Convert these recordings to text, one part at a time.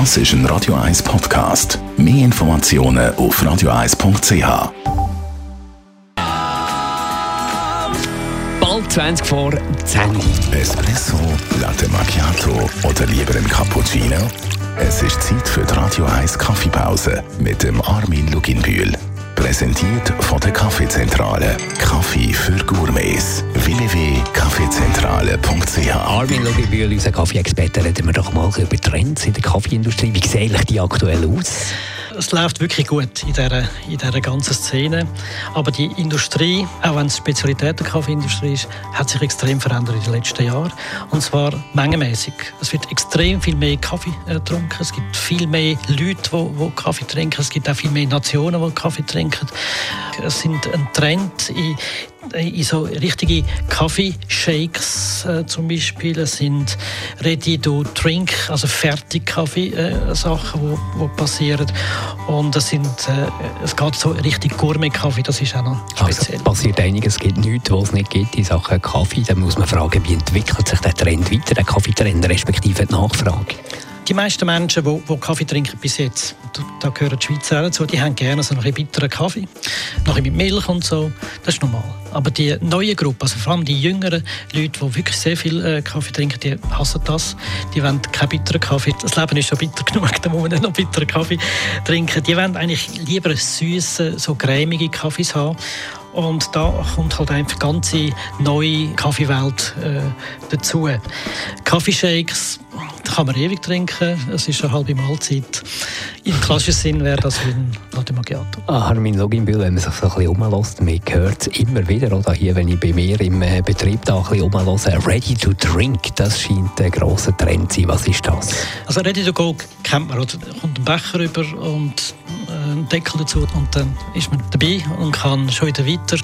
Das ist ein Radio 1 Podcast. Mehr Informationen auf radio1.ch. Bald 20 vor 10. Espresso, Latte Macchiato oder lieber ein Cappuccino? Es ist Zeit für die Radio 1 Kaffeepause mit dem Armin Luginbühl. Präsentiert von der Kaffeezentrale. Kaffee für Gourmets. www.kaffeezentrale.ch Armin Luginbühl, unser Kaffee-Experte, reden wir doch mal über Trends in der Kaffeeindustrie. Wie sehen die aktuell aus? es läuft wirklich gut in dieser, in dieser ganzen Szene. Aber die Industrie, auch wenn es Spezialität der Kaffeeindustrie ist, hat sich extrem verändert in den letzten Jahren. Und zwar mengenmäßig. Es wird extrem viel mehr Kaffee äh, getrunken. Es gibt viel mehr Leute, die, die Kaffee trinken. Es gibt auch viel mehr Nationen, die Kaffee trinken. Es sind ein Trend in in so richtige Kaffeeshakes äh, zum Beispiel. Es sind Ready-to-Drink, also Fertig-Kaffee-Sachen, äh, wo, wo passieren. Und es, sind, äh, es geht so richtig Gourmet-Kaffee, das ist auch noch also, speziell. Also passiert einiges, es gibt nichts, was es nicht gibt in Sachen Kaffee. Da muss man fragen, wie entwickelt sich der Trend weiter, der Kaffeetrend, respektive die Nachfrage? Die meisten Menschen, die, die Kaffee trinken bis jetzt, da gehören die Schweizer dazu, die haben gerne so einen bitteren Kaffee, noch mit Milch und so, das ist normal. Aber die neue Gruppe, also vor allem die jüngeren Leute, die wirklich sehr viel äh, Kaffee trinken, die hassen das, die wollen keinen bitteren Kaffee. Das Leben ist schon bitter genug, da muss man nicht noch bitteren Kaffee trinken. Die wollen eigentlich lieber süße, so cremige Kaffees haben. Und da kommt halt einfach eine ganze neue Kaffeewelt äh, dazu. Kaffeeshakes kann man ewig trinken. Es ist eine halbe Mahlzeit. Im klassischen Sinn wäre das wie ein Latte Macchiato. Ah, Armin Loginbühl, wenn man sich so ein bisschen umlässt, man hört es immer wieder, oder hier, wenn ich bei mir im äh, Betrieb da ein bisschen umlässt, Ready to Drink, das scheint ein grosser Trend zu sein. Was ist das? Also Ready to Go kennt man, oder? Da kommt ein Becher rüber und äh, einen Deckel dazu und dann ist man dabei und kann schon wieder weiter.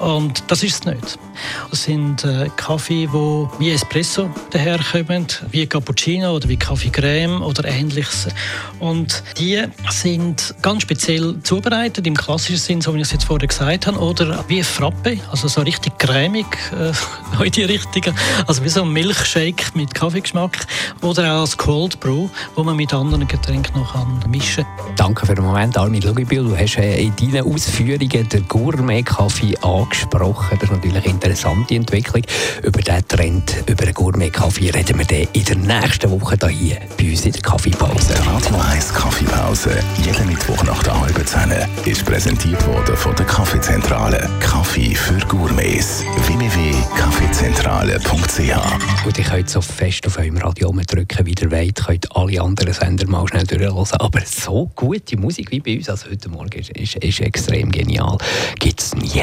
Und das ist es nicht. Es sind äh, Kaffee, die wie Espresso daherkommen, wie Cappuccino oder wie Kaffee Creme oder ähnliches. Und die sind ganz speziell zubereitet, im klassischen Sinn, so wie ich es jetzt vorher gesagt habe, oder wie Frappe, also so richtig cremig, äh, in die Richtung, also wie so ein Milchshake mit Kaffeegeschmack oder auch als Cold Brew, wo man mit anderen Getränken noch mischen kann. Danke für den Moment, Armin Lugibil. Du hast äh, in deinen Ausführungen den Gourmet-Kaffee angesprochen. Das ist natürlich interessante Entwicklung. Über diesen Trend, über den Gourmet-Kaffee reden wir dann in der nächsten Woche hier bei uns in der Kaffeepause. Radio 1 Kaffeepause, jeden Mittwoch nach der halben Zehn, ist präsentiert worden von der Kaffeezentrale. Kaffee für Gourmets. www.kaffeezentrale.ch Und ihr könnt so fest auf eurem Radio drücken, wie ihr wollt. könnt alle anderen Sender mal schnell durchhören. Aber so gute Musik wie bei uns, also heute Morgen, ist, ist, ist extrem genial. Gibt es nie.